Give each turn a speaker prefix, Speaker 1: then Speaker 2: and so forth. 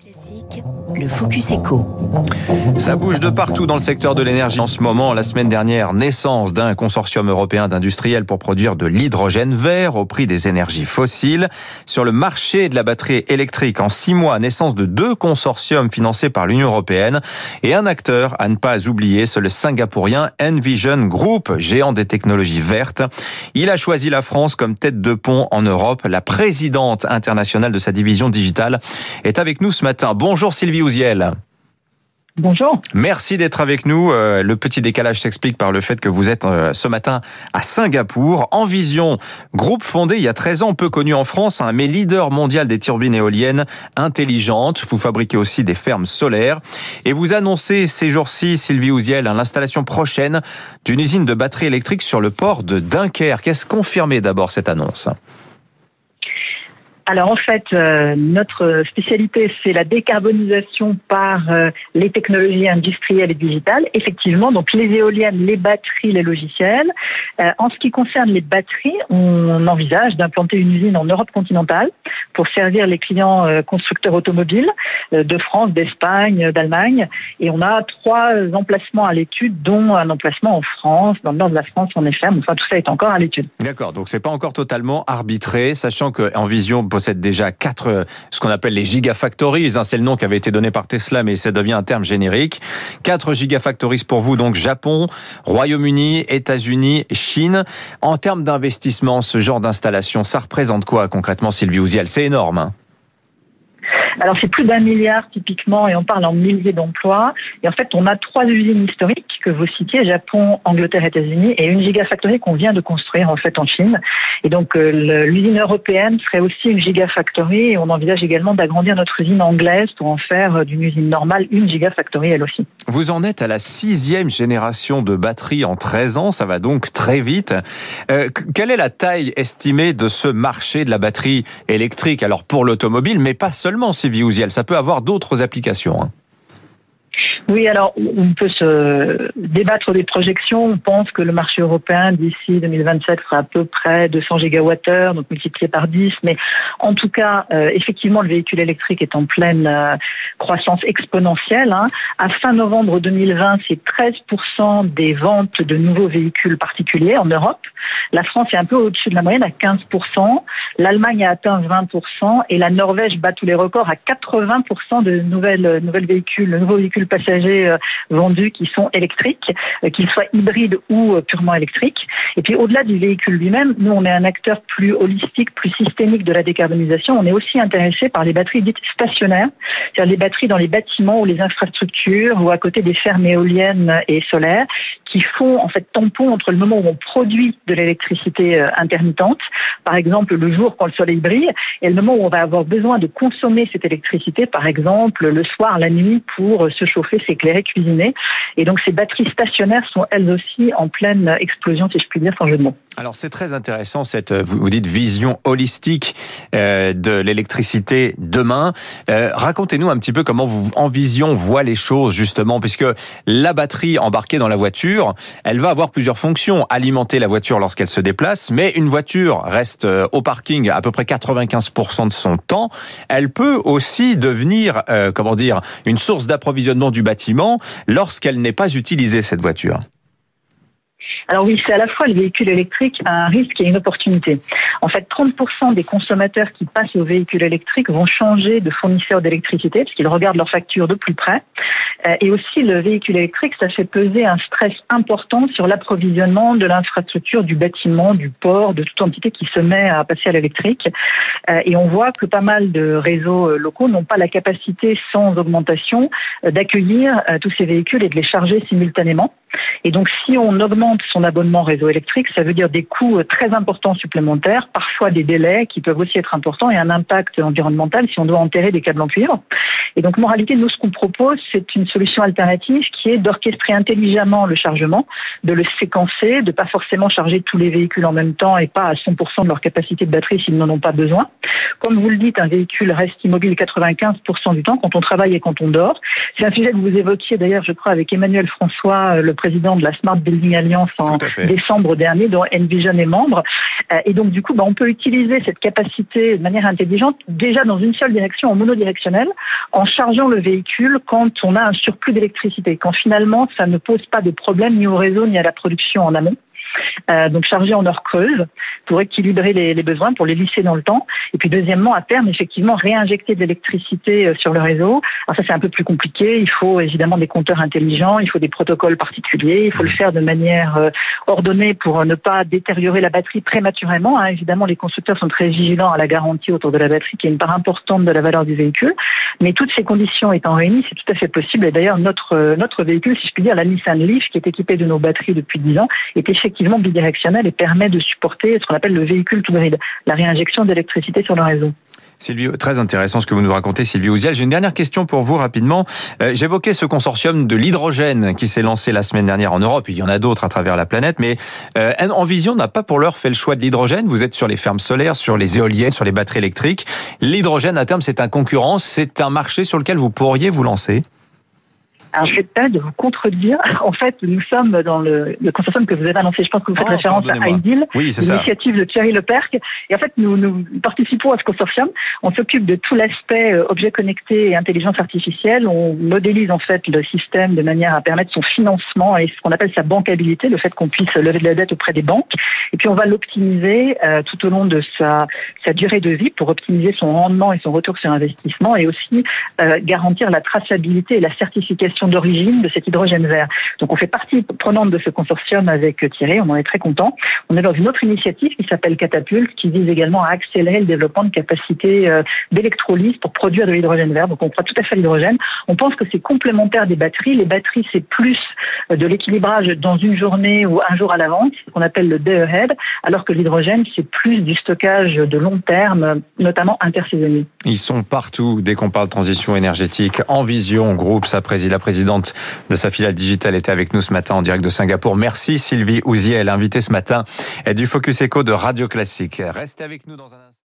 Speaker 1: Classique, le Focus Echo.
Speaker 2: Ça bouge de partout dans le secteur de l'énergie en ce moment. La semaine dernière, naissance d'un consortium européen d'industriels pour produire de l'hydrogène vert au prix des énergies fossiles. Sur le marché de la batterie électrique, en six mois, naissance de deux consortiums financés par l'Union européenne. Et un acteur à ne pas oublier, c'est le singapourien Envision Group, géant des technologies vertes. Il a choisi la France comme tête de pont en Europe. La présidente internationale de sa division digitale est avec nous ce matin Bonjour Sylvie Ouziel.
Speaker 3: Bonjour.
Speaker 2: Merci d'être avec nous. Euh, le petit décalage s'explique par le fait que vous êtes euh, ce matin à Singapour. En Vision, groupe fondé il y a 13 ans, peu connu en France, hein, mais leader mondial des turbines éoliennes intelligentes. Vous fabriquez aussi des fermes solaires. Et vous annoncez ces jours-ci, Sylvie Ouziel, hein, l'installation prochaine d'une usine de batterie électrique sur le port de Dunkerque. Est-ce confirmé d'abord cette annonce?
Speaker 3: Alors en fait, euh, notre spécialité, c'est la décarbonisation par euh, les technologies industrielles et digitales. Effectivement, donc les éoliennes, les batteries, les logiciels. Euh, en ce qui concerne les batteries, on envisage d'implanter une usine en Europe continentale pour servir les clients constructeurs automobiles de France, d'Espagne, d'Allemagne. Et on a trois emplacements à l'étude, dont un emplacement en France, dans le nord de la France, en effet. Enfin, tout ça est encore à l'étude.
Speaker 2: D'accord, donc c'est pas encore totalement arbitré, sachant qu'en vision possède déjà quatre, euh, ce qu'on appelle les gigafactories. Hein, c'est le nom qui avait été donné par Tesla, mais ça devient un terme générique. Quatre gigafactories pour vous, donc Japon, Royaume-Uni, États-Unis, Chine. En termes d'investissement, ce genre d'installation, ça représente quoi concrètement, Sylvie Ouziel? C'est énorme. Hein
Speaker 3: alors c'est plus d'un milliard typiquement et on parle en milliers d'emplois. Et en fait, on a trois usines historiques que vous citiez, Japon, Angleterre, États-Unis, et une gigafactory qu'on vient de construire en fait en Chine. Et donc euh, l'usine européenne serait aussi une gigafactory et on envisage également d'agrandir notre usine anglaise pour en faire euh, d'une usine normale une gigafactory elle aussi.
Speaker 2: Vous en êtes à la sixième génération de batteries en 13 ans, ça va donc très vite. Euh, quelle est la taille estimée de ce marché de la batterie électrique? Alors pour l'automobile, mais pas seulement, Sylvie Ouziel, ça peut avoir d'autres applications. Hein.
Speaker 3: Oui, alors on peut se débattre des projections. On pense que le marché européen d'ici 2027 sera à peu près 200 gigawattheures, donc multiplié par 10. Mais en tout cas, euh, effectivement, le véhicule électrique est en pleine euh, croissance exponentielle. Hein. À fin novembre 2020, c'est 13% des ventes de nouveaux véhicules particuliers en Europe. La France est un peu au-dessus de la moyenne à 15%. L'Allemagne a atteint 20% et la Norvège bat tous les records à 80% de nouvelles, nouvelles véhicules, nouveaux véhicules passagers euh, vendus qui sont électriques, euh, qu'ils soient hybrides ou euh, purement électriques. Et puis au-delà du véhicule lui-même, nous on est un acteur plus holistique, plus systémique de la décarbonisation. On est aussi intéressé par les batteries dites stationnaires, c'est-à-dire les batteries dans les bâtiments ou les infrastructures ou à côté des fermes éoliennes et solaires qui font en fait tampon entre le moment où on produit de l'électricité intermittente, par exemple le jour quand le soleil brille, et le moment où on va avoir besoin de consommer cette électricité, par exemple le soir, la nuit, pour se chauffer, s'éclairer, cuisiner. Et donc ces batteries stationnaires sont elles aussi en pleine explosion, si je puis dire, sans jeu de mots.
Speaker 2: Alors c'est très intéressant cette vous dites vision holistique euh, de l'électricité demain. Euh, racontez-nous un petit peu comment vous en vision voit les choses justement puisque la batterie embarquée dans la voiture, elle va avoir plusieurs fonctions alimenter la voiture lorsqu'elle se déplace, mais une voiture reste euh, au parking à peu près 95% de son temps. Elle peut aussi devenir comment dire une source d'approvisionnement du bâtiment lorsqu'elle n'est pas utilisée cette voiture.
Speaker 3: Alors oui, c'est à la fois le véhicule électrique un risque et une opportunité. En fait, 30% des consommateurs qui passent au véhicule électrique vont changer de fournisseur d'électricité parce qu'ils regardent leur facture de plus près. Euh, et aussi, le véhicule électrique, ça fait peser un stress important sur l'approvisionnement de l'infrastructure, du bâtiment, du port, de toute entité qui se met à passer à l'électrique. Euh, et on voit que pas mal de réseaux euh, locaux n'ont pas la capacité, sans augmentation, d'accueillir tous ces véhicules et de les charger simultanément. Et donc, si on augmente son abonnement réseau électrique, ça veut dire des coûts très importants supplémentaires, parfois des délais qui peuvent aussi être importants et un impact environnemental si on doit enterrer des câbles en cuivre. Et donc, moralité, nous, ce qu'on propose, c'est une solution alternative qui est d'orchestrer intelligemment le chargement, de le séquencer, de pas forcément charger tous les véhicules en même temps et pas à 100% de leur capacité de batterie s'ils n'en ont pas besoin. Comme vous le dites, un véhicule reste immobile 95% du temps quand on travaille et quand on dort. C'est un sujet que vous évoquiez d'ailleurs, je crois, avec Emmanuel François, le président de la Smart Building Alliance en décembre dernier, dont Envision est membre. Euh, et donc, du coup, bah, on peut utiliser cette capacité de manière intelligente déjà dans une seule direction, en monodirectionnel, en en chargeant le véhicule quand on a un surplus d'électricité, quand finalement ça ne pose pas de problème ni au réseau ni à la production en amont. Euh, donc charger en heures creuses pour équilibrer les, les, besoins, pour les lisser dans le temps. Et puis deuxièmement, à terme, effectivement, réinjecter de l'électricité euh, sur le réseau. Alors ça, c'est un peu plus compliqué. Il faut évidemment des compteurs intelligents, il faut des protocoles particuliers, il faut le faire de manière euh, ordonnée pour ne pas détériorer la batterie prématurément. Hein. Évidemment, les constructeurs sont très vigilants à la garantie autour de la batterie, qui est une part importante de la valeur du véhicule. Mais toutes ces conditions étant réunies, c'est tout à fait possible. Et d'ailleurs, notre, notre véhicule, si je puis dire, la Nissan Leaf, qui est équipée de nos batteries depuis 10 ans, est effectivement bidirectionnel et permet de supporter ce qu'on appelle le véhicule tout grid, la réinjection d'électricité sur le réseau.
Speaker 2: Sylvie, très intéressant ce que vous nous racontez, Sylvie Ouziel. J'ai une dernière question pour vous rapidement. Euh, j'évoquais ce consortium de l'hydrogène qui s'est lancé la semaine dernière en Europe. Il y en a d'autres à travers la planète, mais euh, Envision n'a pas pour l'heure fait le choix de l'hydrogène. Vous êtes sur les fermes solaires, sur les éoliennes, sur les batteries électriques. L'hydrogène, à terme, c'est un concurrent. C'est un marché sur lequel vous pourriez vous lancer?
Speaker 3: Alors, je vais peut-être de vous contredire. En fait, nous sommes dans le, le consortium que vous avez annoncé. Je pense que vous faites oh, référence à IDIL,
Speaker 2: oui,
Speaker 3: l'initiative de Thierry Leperc. Et en fait, nous, nous participons à ce consortium. On s'occupe de tout l'aspect euh, objet connecté et intelligence artificielle. On modélise en fait le système de manière à permettre son financement et ce qu'on appelle sa bancabilité, le fait qu'on puisse lever de la dette auprès des banques. Et puis, on va l'optimiser euh, tout au long de sa, sa durée de vie pour optimiser son rendement et son retour sur investissement et aussi euh, garantir la traçabilité et la certification d'origine de cet hydrogène vert. Donc on fait partie prenante de ce consortium avec Thierry, on en est très content. On est dans une autre initiative qui s'appelle Catapulte, qui vise également à accélérer le développement de capacités euh, d'électrolyse pour produire de l'hydrogène vert. Donc on croit tout à fait à l'hydrogène. On pense que c'est complémentaire des batteries. Les batteries, c'est plus euh, de l'équilibrage dans une journée ou un jour à l'avance, ce qu'on appelle le day ahead, alors que l'hydrogène, c'est plus du stockage de long terme, notamment intersaisonnier.
Speaker 2: Ils sont partout dès qu'on parle de transition énergétique. En vision, groupe, ça préside la présidente de sa filiale digitale, était avec nous ce matin en direct de Singapour. Merci Sylvie Ouziel, invitée ce matin du Focus Echo de Radio Classique. Restez avec nous dans un instant.